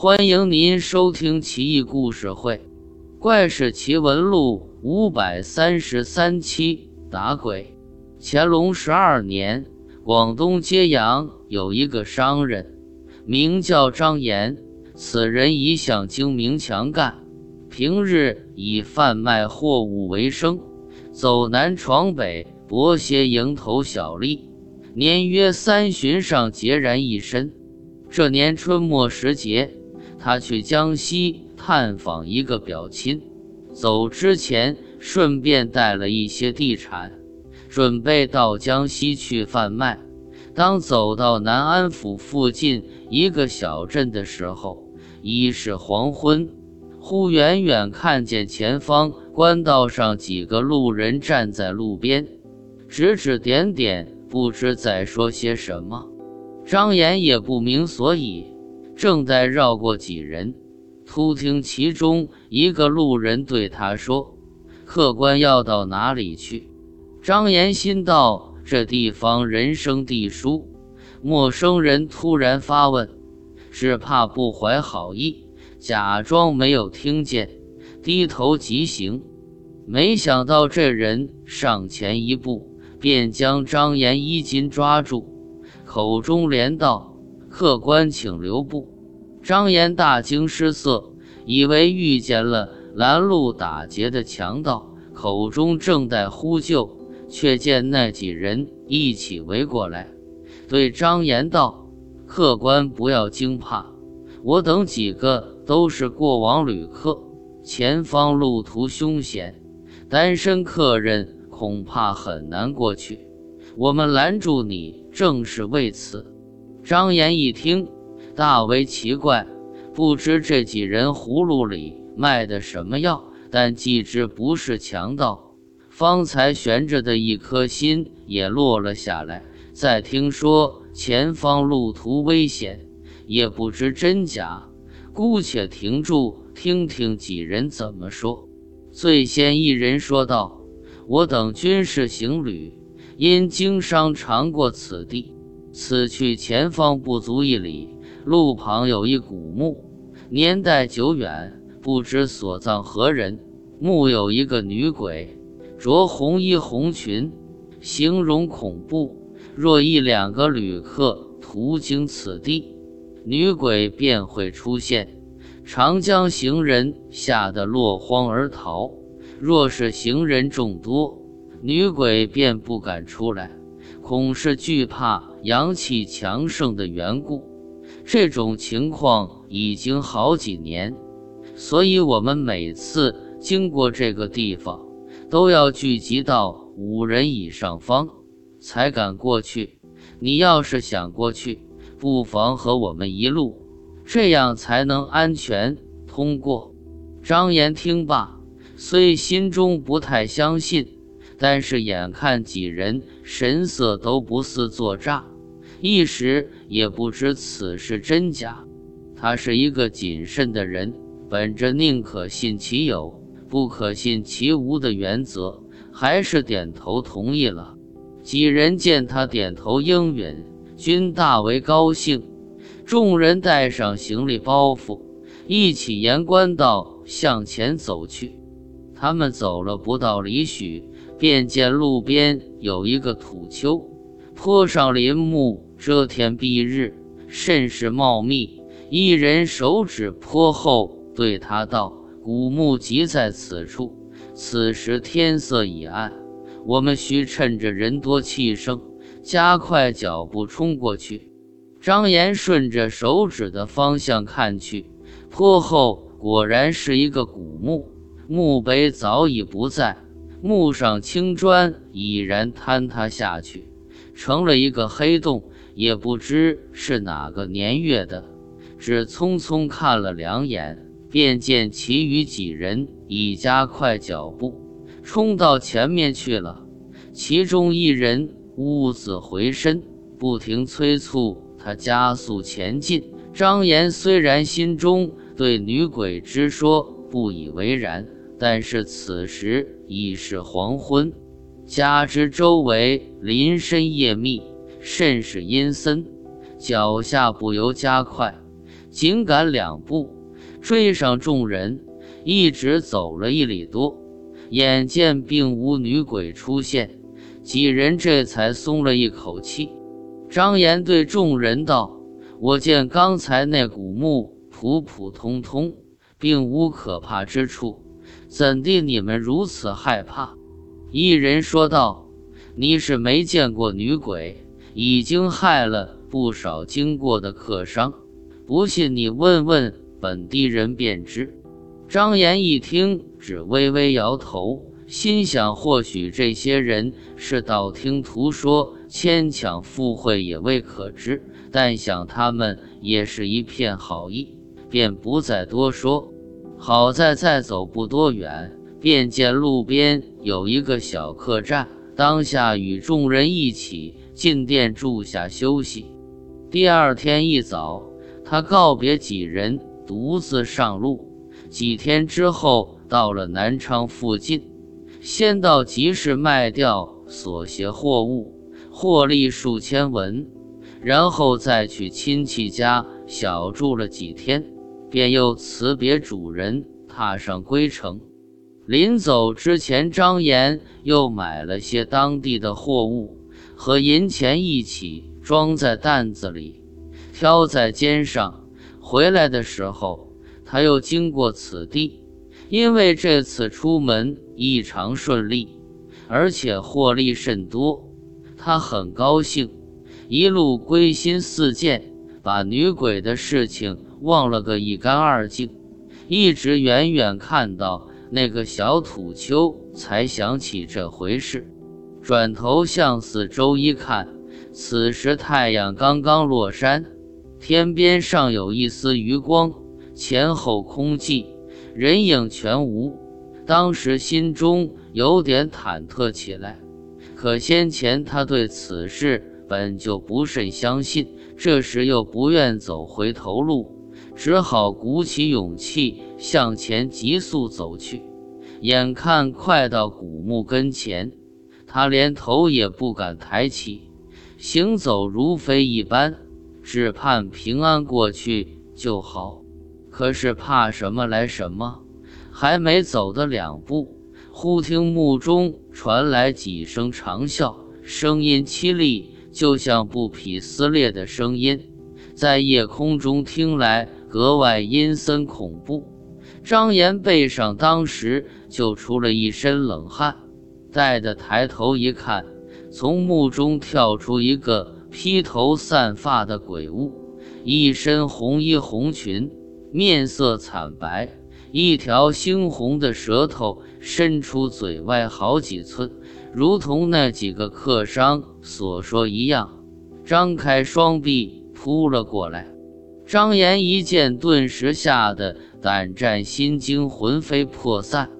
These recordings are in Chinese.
欢迎您收听《奇异故事会·怪事奇闻录》五百三十三期。打鬼。乾隆十二年，广东揭阳有一个商人，名叫张岩。此人一向精明强干，平日以贩卖货物为生，走南闯北，博些蝇头小利，年约三旬上孑然一身。这年春末时节。他去江西探访一个表亲，走之前顺便带了一些地产，准备到江西去贩卖。当走到南安府附近一个小镇的时候，已是黄昏。忽远远看见前方官道上几个路人站在路边，指指点点，不知在说些什么。张岩也不明所以。正在绕过几人，突听其中一个路人对他说：“客官要到哪里去？”张延心道：“这地方人生地疏，陌生人突然发问，只怕不怀好意，假装没有听见，低头即行。”没想到这人上前一步，便将张延衣襟抓住，口中连道。客官，请留步！张岩大惊失色，以为遇见了拦路打劫的强盗，口中正在呼救，却见那几人一起围过来，对张岩道：“客官不要惊怕，我等几个都是过往旅客，前方路途凶险，单身客人恐怕很难过去，我们拦住你正是为此。”张岩一听，大为奇怪，不知这几人葫芦里卖的什么药，但既知不是强盗，方才悬着的一颗心也落了下来。再听说前方路途危险，也不知真假，姑且停住听听几人怎么说。最先一人说道：“我等均是行旅，因经商常过此地。”此去前方不足一里，路旁有一古墓，年代久远，不知所葬何人。墓有一个女鬼，着红衣红裙，形容恐怖。若一两个旅客途经此地，女鬼便会出现，常将行人吓得落荒而逃。若是行人众多，女鬼便不敢出来。恐是惧怕阳气强盛的缘故，这种情况已经好几年，所以我们每次经过这个地方，都要聚集到五人以上方，才敢过去。你要是想过去，不妨和我们一路，这样才能安全通过。张岩听罢，虽心中不太相信。但是眼看几人神色都不似作诈，一时也不知此事真假。他是一个谨慎的人，本着宁可信其有，不可信其无的原则，还是点头同意了。几人见他点头应允，均大为高兴。众人带上行李包袱，一起沿官道向前走去。他们走了不到里许。便见路边有一个土丘，坡上林木遮天蔽日，甚是茂密。一人手指坡后，对他道：“古墓即在此处。此时天色已暗，我们需趁着人多气盛，加快脚步冲过去。”张岩顺着手指的方向看去，坡后果然是一个古墓，墓碑早已不在。墓上青砖已然坍塌下去，成了一个黑洞，也不知是哪个年月的。只匆匆看了两眼，便见其余几人已加快脚步，冲到前面去了。其中一人兀自回身，不停催促他加速前进。张岩虽然心中对女鬼之说不以为然。但是此时已是黄昏，加之周围林深叶密，甚是阴森，脚下不由加快。紧赶两步，追上众人，一直走了一里多，眼见并无女鬼出现，几人这才松了一口气。张岩对众人道：“我见刚才那古墓普普通通，并无可怕之处，怎地你们如此害怕？”一人说道：“你是没见过女鬼，已经害了不少经过的客商，不信你问问本地人便知。”张岩一听，只微微摇头。心想，或许这些人是道听途说，牵强附会也未可知。但想他们也是一片好意，便不再多说。好在再走不多远，便见路边有一个小客栈，当下与众人一起进店住下休息。第二天一早，他告别几人，独自上路。几天之后，到了南昌附近。先到集市卖掉所携货物，获利数千文，然后再去亲戚家小住了几天，便又辞别主人，踏上归程。临走之前，张岩又买了些当地的货物和银钱一起装在担子里，挑在肩上。回来的时候，他又经过此地。因为这次出门异常顺利，而且获利甚多，他很高兴，一路归心似箭，把女鬼的事情忘了个一干二净。一直远远看到那个小土丘，才想起这回事。转头向四周一看，此时太阳刚刚落山，天边尚有一丝余光，前后空寂。人影全无，当时心中有点忐忑起来。可先前他对此事本就不甚相信，这时又不愿走回头路，只好鼓起勇气向前急速走去。眼看快到古墓跟前，他连头也不敢抬起，行走如飞一般，只盼平安过去就好。可是怕什么来什么，还没走的两步，忽听墓中传来几声长啸，声音凄厉，就像布匹撕裂的声音，在夜空中听来格外阴森恐怖。张岩背上当时就出了一身冷汗，待得抬头一看，从墓中跳出一个披头散发的鬼物，一身红衣红裙。面色惨白，一条猩红的舌头伸出嘴外好几寸，如同那几个客商所说一样，张开双臂扑了过来。张岩一见，顿时吓得胆战心惊，魂飞魄散，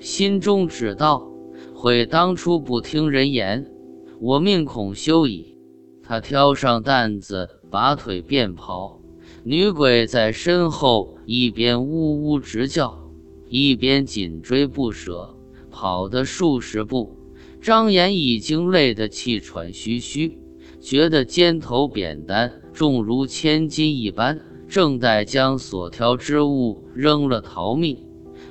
心中只道：悔当初不听人言，我命恐休矣。他挑上担子，拔腿便跑。女鬼在身后一边呜呜直叫，一边紧追不舍。跑的数十步，张岩已经累得气喘吁吁，觉得肩头扁担重如千斤一般，正待将所挑之物扔了逃命，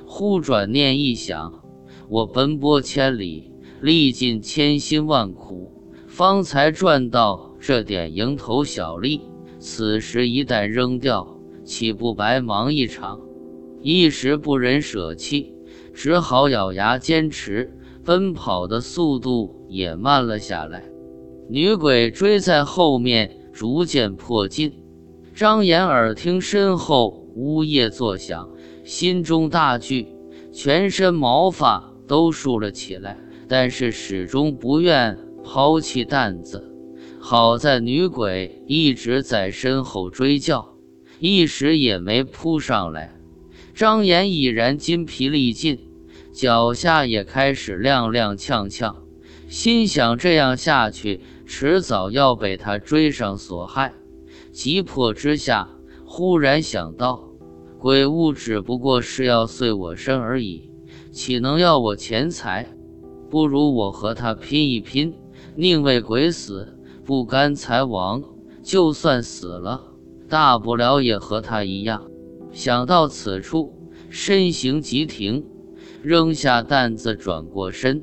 忽转念一想：我奔波千里，历尽千辛万苦，方才赚到这点蝇头小利。此时一旦扔掉，岂不白忙一场？一时不忍舍弃，只好咬牙坚持，奔跑的速度也慢了下来。女鬼追在后面，逐渐迫近。张岩耳听身后呜咽作响，心中大惧，全身毛发都竖了起来，但是始终不愿抛弃担子。好在女鬼一直在身后追叫，一时也没扑上来。张岩已然筋疲力尽，脚下也开始踉踉跄跄，心想这样下去，迟早要被他追上所害。急迫之下，忽然想到，鬼物只不过是要碎我身而已，岂能要我钱财？不如我和他拼一拼，宁为鬼死。不甘财亡，就算死了，大不了也和他一样。想到此处，身形急停，扔下担子，转过身，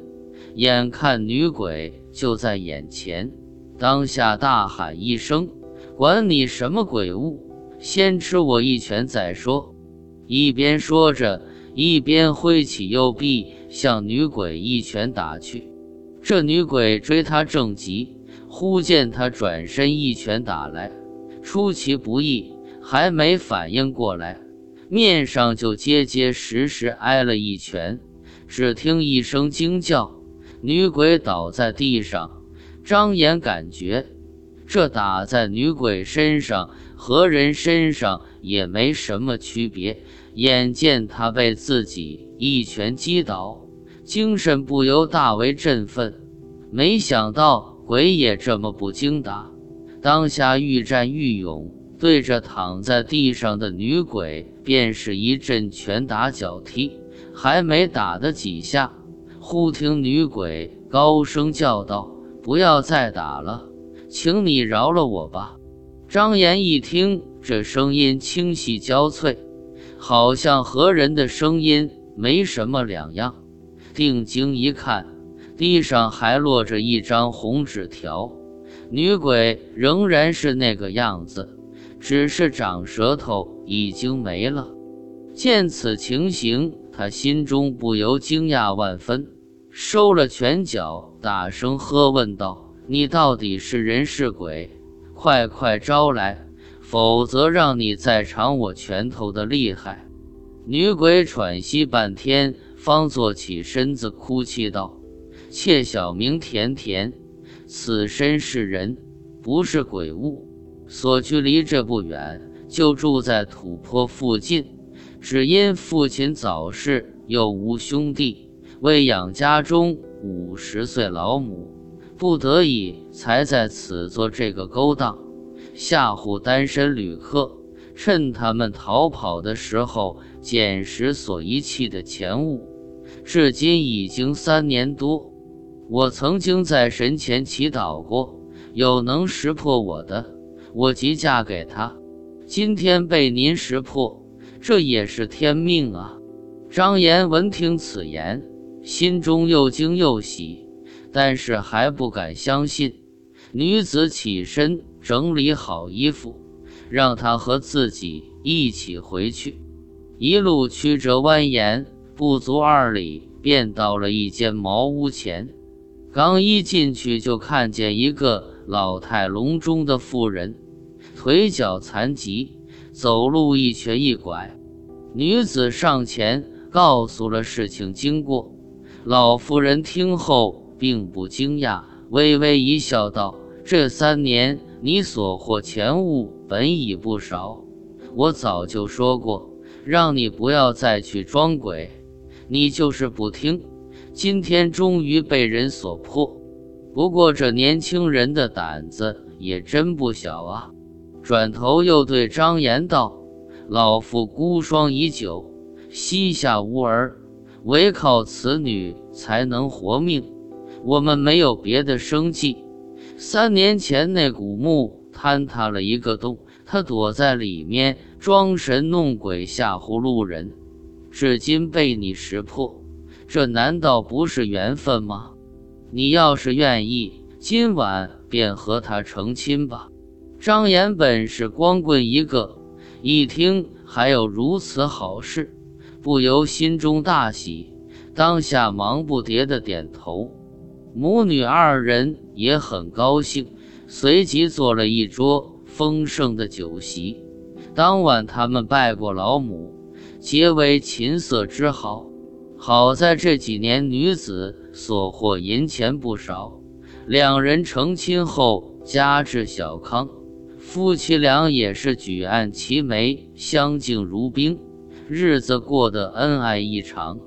眼看女鬼就在眼前，当下大喊一声：“管你什么鬼物，先吃我一拳再说！”一边说着，一边挥起右臂向女鬼一拳打去。这女鬼追他正急，忽见他转身一拳打来，出其不意，还没反应过来，面上就结结实实挨了一拳。只听一声惊叫，女鬼倒在地上。张岩感觉这打在女鬼身上和人身上也没什么区别。眼见他被自己一拳击倒，精神不由大为振奋。没想到鬼也这么不经打，当下愈战愈勇，对着躺在地上的女鬼便是一阵拳打脚踢。还没打的几下，忽听女鬼高声叫道：“不要再打了，请你饶了我吧！”张岩一听，这声音清细焦脆。好像和人的声音没什么两样。定睛一看，地上还落着一张红纸条，女鬼仍然是那个样子，只是长舌头已经没了。见此情形，他心中不由惊讶万分，收了拳脚，大声喝问道：“你到底是人是鬼？快快招来！”否则让你再尝我拳头的厉害！女鬼喘息半天，方坐起身子，哭泣道：“妾小名甜甜，此身是人，不是鬼物。所居离这不远，就住在土坡附近。只因父亲早逝，又无兄弟，为养家中五十岁老母，不得已才在此做这个勾当。”吓唬单身旅客，趁他们逃跑的时候捡拾所遗弃的钱物。至今已经三年多，我曾经在神前祈祷过，有能识破我的，我即嫁给他。今天被您识破，这也是天命啊！张岩闻听此言，心中又惊又喜，但是还不敢相信。女子起身。整理好衣服，让他和自己一起回去。一路曲折蜿蜒，不足二里，便到了一间茅屋前。刚一进去，就看见一个老态龙钟的妇人，腿脚残疾，走路一瘸一拐。女子上前告诉了事情经过。老妇人听后并不惊讶，微微一笑，道：“这三年。”你所获钱物本已不少，我早就说过，让你不要再去装鬼，你就是不听。今天终于被人所破，不过这年轻人的胆子也真不小啊！转头又对张岩道：“老夫孤孀已久，膝下无儿，唯靠此女才能活命。我们没有别的生计。”三年前，那古墓坍塌了一个洞，他躲在里面装神弄鬼吓唬路人，至今被你识破，这难道不是缘分吗？你要是愿意，今晚便和他成亲吧。张岩本是光棍一个，一听还有如此好事，不由心中大喜，当下忙不迭的点头。母女二人也很高兴，随即做了一桌丰盛的酒席。当晚，他们拜过老母，结为琴瑟之好。好在这几年女子所获银钱不少，两人成亲后家至小康，夫妻俩也是举案齐眉，相敬如宾，日子过得恩爱异常。